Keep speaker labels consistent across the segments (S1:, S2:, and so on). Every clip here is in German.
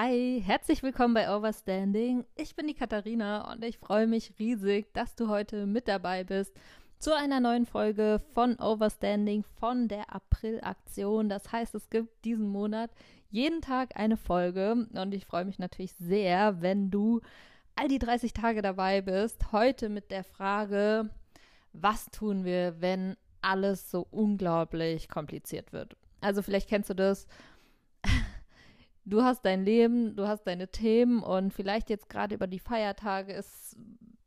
S1: Hi, herzlich willkommen bei Overstanding. Ich bin die Katharina und ich freue mich riesig, dass du heute mit dabei bist zu einer neuen Folge von Overstanding von der April-Aktion. Das heißt, es gibt diesen Monat jeden Tag eine Folge und ich freue mich natürlich sehr, wenn du all die 30 Tage dabei bist. Heute mit der Frage, was tun wir, wenn alles so unglaublich kompliziert wird? Also vielleicht kennst du das du hast dein Leben, du hast deine Themen und vielleicht jetzt gerade über die Feiertage ist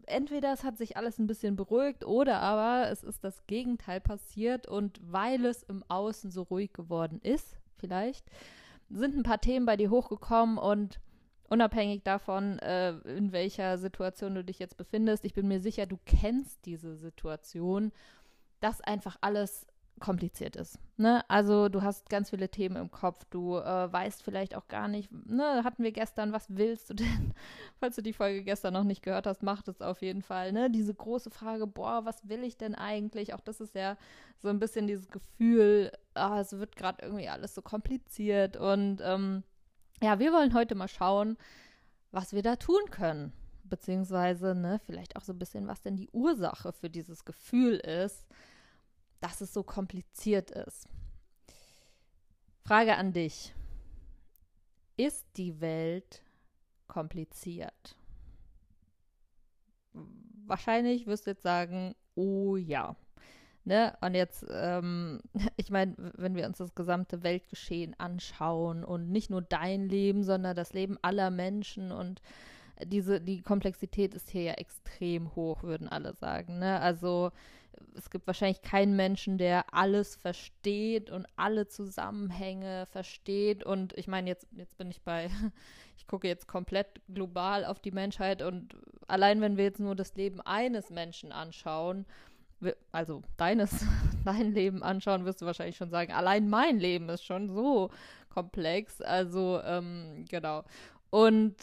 S1: entweder es hat sich alles ein bisschen beruhigt oder aber es ist das Gegenteil passiert und weil es im Außen so ruhig geworden ist, vielleicht sind ein paar Themen bei dir hochgekommen und unabhängig davon, äh, in welcher Situation du dich jetzt befindest, ich bin mir sicher, du kennst diese Situation, dass einfach alles kompliziert ist. Ne? Also du hast ganz viele Themen im Kopf, du äh, weißt vielleicht auch gar nicht, ne, hatten wir gestern, was willst du denn? Falls du die Folge gestern noch nicht gehört hast, mach das auf jeden Fall. Ne? Diese große Frage, boah, was will ich denn eigentlich? Auch das ist ja so ein bisschen dieses Gefühl, ah, es wird gerade irgendwie alles so kompliziert. Und ähm, ja, wir wollen heute mal schauen, was wir da tun können. Beziehungsweise, ne, vielleicht auch so ein bisschen, was denn die Ursache für dieses Gefühl ist dass es so kompliziert ist. Frage an dich. Ist die Welt kompliziert? Wahrscheinlich wirst du jetzt sagen, oh ja. Ne? Und jetzt, ähm, ich meine, wenn wir uns das gesamte Weltgeschehen anschauen und nicht nur dein Leben, sondern das Leben aller Menschen und diese, die Komplexität ist hier ja extrem hoch, würden alle sagen. Ne? Also es gibt wahrscheinlich keinen Menschen, der alles versteht und alle Zusammenhänge versteht. Und ich meine, jetzt, jetzt bin ich bei, ich gucke jetzt komplett global auf die Menschheit und allein wenn wir jetzt nur das Leben eines Menschen anschauen, also deines, dein Leben anschauen, wirst du wahrscheinlich schon sagen, allein mein Leben ist schon so komplex. Also, ähm, genau. Und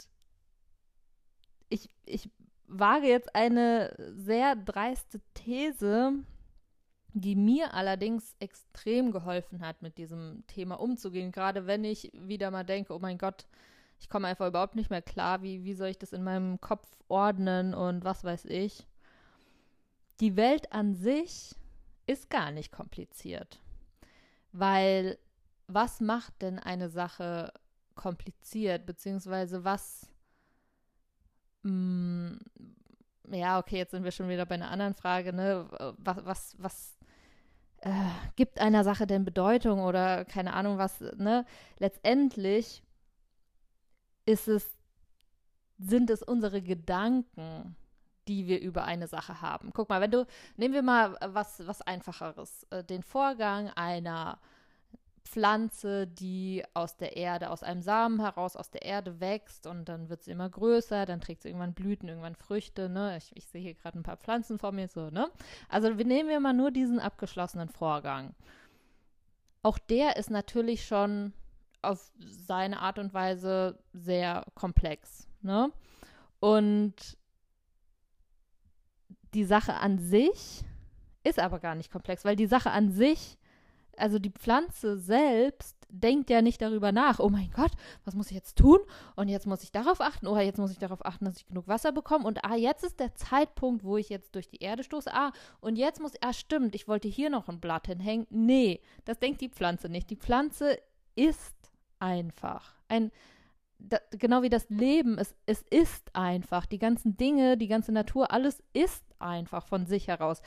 S1: ich, ich wage jetzt eine sehr dreiste These, die mir allerdings extrem geholfen hat, mit diesem Thema umzugehen. Gerade wenn ich wieder mal denke, oh mein Gott, ich komme einfach überhaupt nicht mehr klar, wie, wie soll ich das in meinem Kopf ordnen und was weiß ich. Die Welt an sich ist gar nicht kompliziert. Weil was macht denn eine Sache kompliziert, beziehungsweise was ja, okay, jetzt sind wir schon wieder bei einer anderen Frage, ne? Was, was, was äh, gibt einer Sache denn Bedeutung oder keine Ahnung was, ne? Letztendlich ist es, sind es unsere Gedanken, die wir über eine Sache haben. Guck mal, wenn du, nehmen wir mal was, was Einfacheres, äh, den Vorgang einer Pflanze, die aus der Erde, aus einem Samen heraus aus der Erde wächst und dann wird sie immer größer, dann trägt sie irgendwann Blüten, irgendwann Früchte, ne? Ich, ich sehe hier gerade ein paar Pflanzen vor mir, so, ne? Also wir nehmen wir mal nur diesen abgeschlossenen Vorgang. Auch der ist natürlich schon auf seine Art und Weise sehr komplex, ne? Und die Sache an sich ist aber gar nicht komplex, weil die Sache an sich also die Pflanze selbst denkt ja nicht darüber nach, oh mein Gott, was muss ich jetzt tun? Und jetzt muss ich darauf achten, oh, jetzt muss ich darauf achten, dass ich genug Wasser bekomme. Und ah, jetzt ist der Zeitpunkt, wo ich jetzt durch die Erde stoße. Ah, und jetzt muss, ah, stimmt, ich wollte hier noch ein Blatt hinhängen. Nee, das denkt die Pflanze nicht. Die Pflanze ist einfach. Ein, da, genau wie das Leben, es, es ist einfach. Die ganzen Dinge, die ganze Natur, alles ist einfach von sich heraus.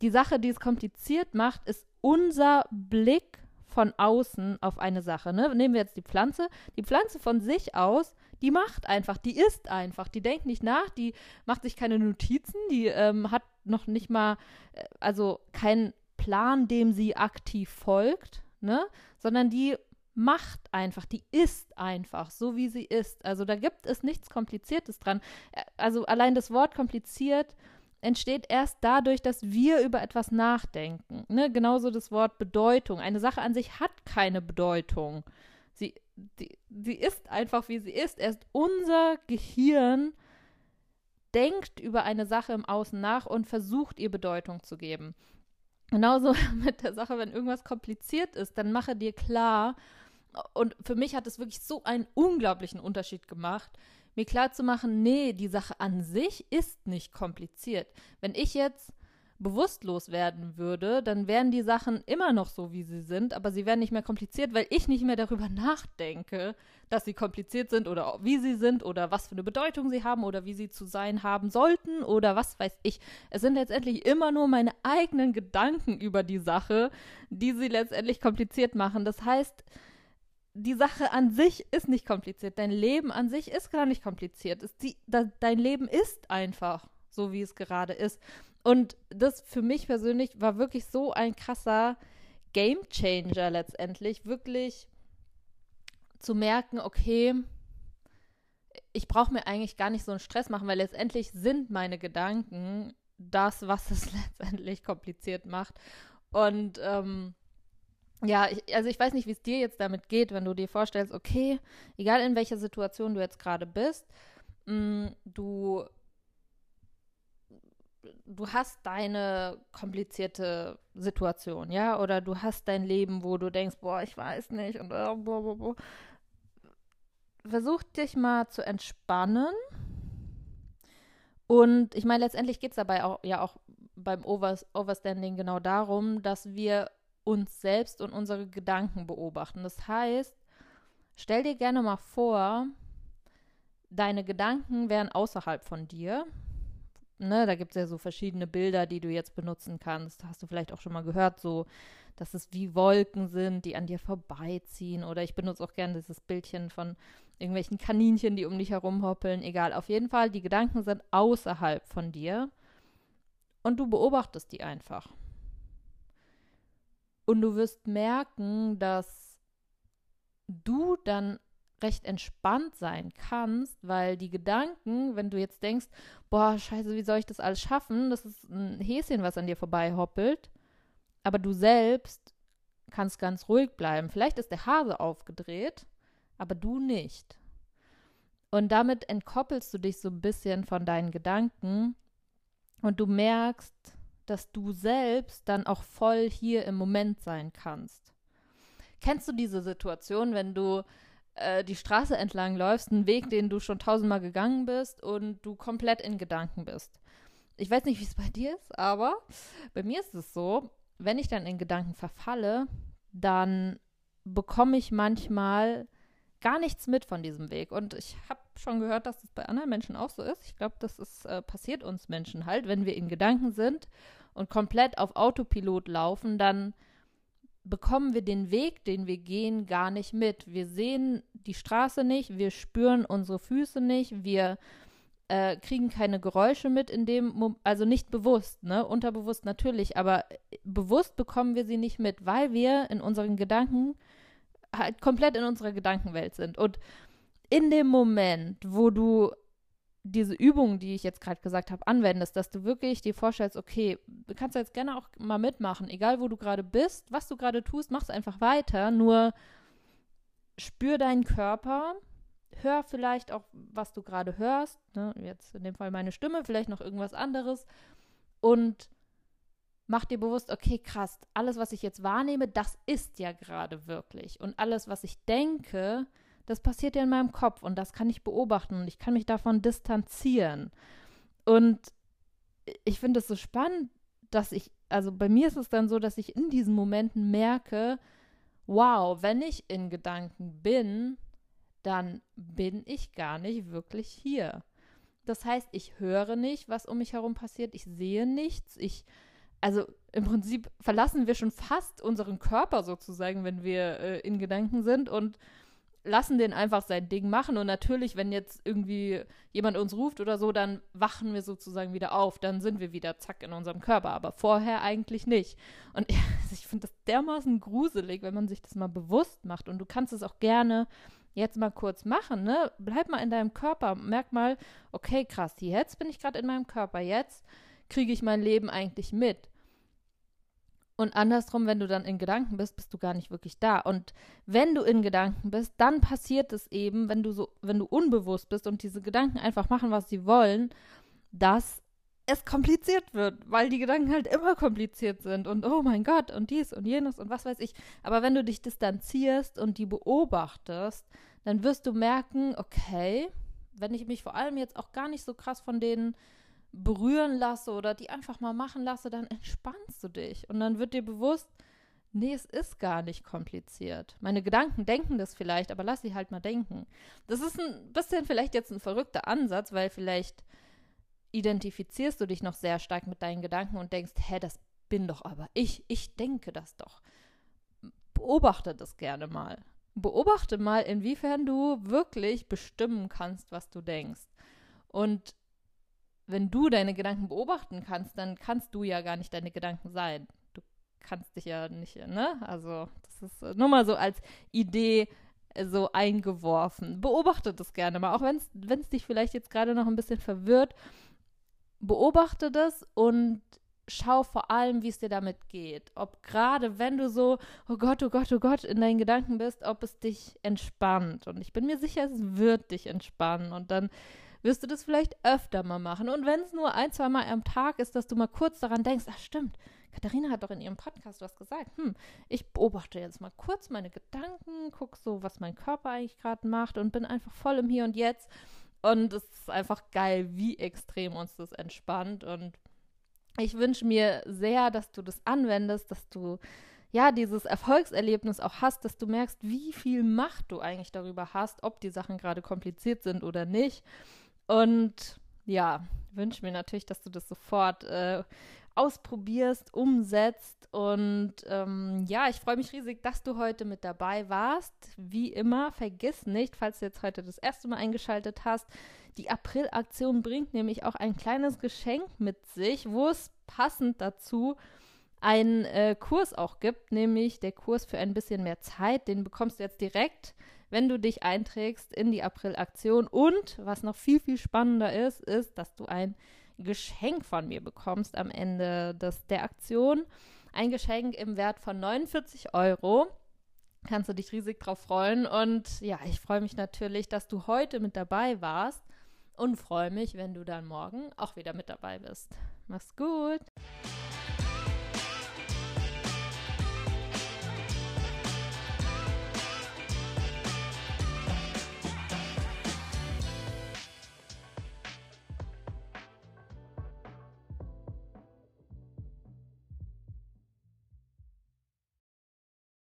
S1: Die Sache, die es kompliziert macht, ist unser Blick von außen auf eine Sache. Ne? Nehmen wir jetzt die Pflanze. Die Pflanze von sich aus, die macht einfach, die ist einfach, die denkt nicht nach, die macht sich keine Notizen, die ähm, hat noch nicht mal, äh, also keinen Plan, dem sie aktiv folgt, ne? sondern die macht einfach, die ist einfach, so wie sie ist. Also da gibt es nichts Kompliziertes dran. Äh, also allein das Wort kompliziert entsteht erst dadurch, dass wir über etwas nachdenken. Ne? Genauso das Wort Bedeutung. Eine Sache an sich hat keine Bedeutung. Sie, die, sie ist einfach, wie sie ist. Erst unser Gehirn denkt über eine Sache im Außen nach und versucht, ihr Bedeutung zu geben. Genauso mit der Sache, wenn irgendwas kompliziert ist, dann mache dir klar, Und für mich hat es wirklich so einen unglaublichen Unterschied gemacht, mir klarzumachen, nee, die Sache an sich ist nicht kompliziert. Wenn ich jetzt bewusstlos werden würde, dann wären die Sachen immer noch so, wie sie sind, aber sie wären nicht mehr kompliziert, weil ich nicht mehr darüber nachdenke, dass sie kompliziert sind oder wie sie sind oder was für eine Bedeutung sie haben oder wie sie zu sein haben sollten oder was weiß ich. Es sind letztendlich immer nur meine eigenen Gedanken über die Sache, die sie letztendlich kompliziert machen. Das heißt, die Sache an sich ist nicht kompliziert. Dein Leben an sich ist gar nicht kompliziert. Die, da, dein Leben ist einfach so, wie es gerade ist. Und das für mich persönlich war wirklich so ein krasser Game Changer letztendlich. Wirklich zu merken, okay, ich brauche mir eigentlich gar nicht so einen Stress machen, weil letztendlich sind meine Gedanken das, was es letztendlich kompliziert macht. Und ähm, ja, ich, also ich weiß nicht, wie es dir jetzt damit geht, wenn du dir vorstellst, okay, egal in welcher Situation du jetzt gerade bist, mh, mm, du du hast deine komplizierte Situation, ja, oder du hast dein Leben, wo du denkst, boah, ich weiß nicht und äh, boah, boah, boah. versuch dich mal zu entspannen. Und ich meine, letztendlich geht es dabei auch ja auch beim Over Overstanding genau darum, dass wir uns selbst und unsere Gedanken beobachten. Das heißt, stell dir gerne mal vor, deine Gedanken wären außerhalb von dir. Ne, da gibt es ja so verschiedene Bilder, die du jetzt benutzen kannst. Hast du vielleicht auch schon mal gehört, so, dass es wie Wolken sind, die an dir vorbeiziehen. Oder ich benutze auch gerne dieses Bildchen von irgendwelchen Kaninchen, die um dich herumhoppeln. Egal, auf jeden Fall, die Gedanken sind außerhalb von dir. Und du beobachtest die einfach. Und du wirst merken, dass du dann recht entspannt sein kannst, weil die Gedanken, wenn du jetzt denkst, boah, scheiße, wie soll ich das alles schaffen? Das ist ein Häschen, was an dir vorbei hoppelt. Aber du selbst kannst ganz ruhig bleiben. Vielleicht ist der Hase aufgedreht, aber du nicht. Und damit entkoppelst du dich so ein bisschen von deinen Gedanken und du merkst, dass du selbst dann auch voll hier im Moment sein kannst. Kennst du diese Situation, wenn du äh, die Straße entlang läufst, einen Weg, den du schon tausendmal gegangen bist und du komplett in Gedanken bist? Ich weiß nicht, wie es bei dir ist, aber bei mir ist es so, wenn ich dann in Gedanken verfalle, dann bekomme ich manchmal gar nichts mit von diesem Weg. Und ich habe schon gehört, dass das bei anderen Menschen auch so ist. Ich glaube, das ist, äh, passiert uns Menschen halt, wenn wir in Gedanken sind und komplett auf Autopilot laufen, dann bekommen wir den Weg, den wir gehen, gar nicht mit. Wir sehen die Straße nicht, wir spüren unsere Füße nicht, wir äh, kriegen keine Geräusche mit in dem, Mom also nicht bewusst, ne, unterbewusst natürlich, aber bewusst bekommen wir sie nicht mit, weil wir in unseren Gedanken halt komplett in unserer Gedankenwelt sind. Und in dem Moment, wo du diese Übung, die ich jetzt gerade gesagt habe, anwendest, dass du wirklich dir vorstellst, okay, du kannst jetzt gerne auch mal mitmachen, egal wo du gerade bist, was du gerade tust, mach es einfach weiter, nur spür deinen Körper, hör vielleicht auch, was du gerade hörst, ne? jetzt in dem Fall meine Stimme, vielleicht noch irgendwas anderes und mach dir bewusst, okay, krass, alles, was ich jetzt wahrnehme, das ist ja gerade wirklich und alles, was ich denke, das passiert ja in meinem Kopf und das kann ich beobachten und ich kann mich davon distanzieren. Und ich finde es so spannend, dass ich, also bei mir ist es dann so, dass ich in diesen Momenten merke, wow, wenn ich in Gedanken bin, dann bin ich gar nicht wirklich hier. Das heißt, ich höre nicht, was um mich herum passiert, ich sehe nichts, ich, also im Prinzip verlassen wir schon fast unseren Körper sozusagen, wenn wir äh, in Gedanken sind und lassen den einfach sein Ding machen. Und natürlich, wenn jetzt irgendwie jemand uns ruft oder so, dann wachen wir sozusagen wieder auf. Dann sind wir wieder zack in unserem Körper. Aber vorher eigentlich nicht. Und ja, ich finde das dermaßen gruselig, wenn man sich das mal bewusst macht. Und du kannst es auch gerne jetzt mal kurz machen, ne? Bleib mal in deinem Körper. Merk mal, okay, krass, jetzt bin ich gerade in meinem Körper. Jetzt kriege ich mein Leben eigentlich mit. Und andersrum, wenn du dann in Gedanken bist, bist du gar nicht wirklich da. Und wenn du in Gedanken bist, dann passiert es eben, wenn du so, wenn du unbewusst bist und diese Gedanken einfach machen, was sie wollen, dass es kompliziert wird, weil die Gedanken halt immer kompliziert sind und oh mein Gott und dies und jenes und was weiß ich. Aber wenn du dich distanzierst und die beobachtest, dann wirst du merken, okay, wenn ich mich vor allem jetzt auch gar nicht so krass von denen berühren lasse oder die einfach mal machen lasse, dann entspannst du dich und dann wird dir bewusst, nee, es ist gar nicht kompliziert. Meine Gedanken denken das vielleicht, aber lass sie halt mal denken. Das ist ein bisschen vielleicht jetzt ein verrückter Ansatz, weil vielleicht identifizierst du dich noch sehr stark mit deinen Gedanken und denkst, hä, das bin doch aber ich, ich denke das doch. Beobachte das gerne mal. Beobachte mal, inwiefern du wirklich bestimmen kannst, was du denkst. Und wenn du deine Gedanken beobachten kannst, dann kannst du ja gar nicht deine Gedanken sein. Du kannst dich ja nicht, ne? Also, das ist nur mal so als Idee so eingeworfen. Beobachte das gerne mal, auch wenn es dich vielleicht jetzt gerade noch ein bisschen verwirrt beobachte das und schau vor allem, wie es dir damit geht. Ob gerade, wenn du so, oh Gott, oh Gott, oh Gott, in deinen Gedanken bist, ob es dich entspannt. Und ich bin mir sicher, es wird dich entspannen. Und dann wirst du das vielleicht öfter mal machen. Und wenn es nur ein, zwei Mal am Tag ist, dass du mal kurz daran denkst, ach stimmt, Katharina hat doch in ihrem Podcast was gesagt. Hm, ich beobachte jetzt mal kurz meine Gedanken, guck so, was mein Körper eigentlich gerade macht und bin einfach voll im Hier und Jetzt und es ist einfach geil, wie extrem uns das entspannt. Und ich wünsche mir sehr, dass du das anwendest, dass du ja dieses Erfolgserlebnis auch hast, dass du merkst, wie viel Macht du eigentlich darüber hast, ob die Sachen gerade kompliziert sind oder nicht. Und ja, wünsche mir natürlich, dass du das sofort äh, ausprobierst, umsetzt. Und ähm, ja, ich freue mich riesig, dass du heute mit dabei warst. Wie immer, vergiss nicht, falls du jetzt heute das erste Mal eingeschaltet hast, die April-Aktion bringt nämlich auch ein kleines Geschenk mit sich, wo es passend dazu einen äh, Kurs auch gibt, nämlich der Kurs für ein bisschen mehr Zeit. Den bekommst du jetzt direkt, wenn du dich einträgst in die April-Aktion. Und was noch viel, viel spannender ist, ist, dass du ein Geschenk von mir bekommst am Ende des, der Aktion. Ein Geschenk im Wert von 49 Euro. Kannst du dich riesig drauf freuen. Und ja, ich freue mich natürlich, dass du heute mit dabei warst und freue mich, wenn du dann morgen auch wieder mit dabei bist. Mach's gut.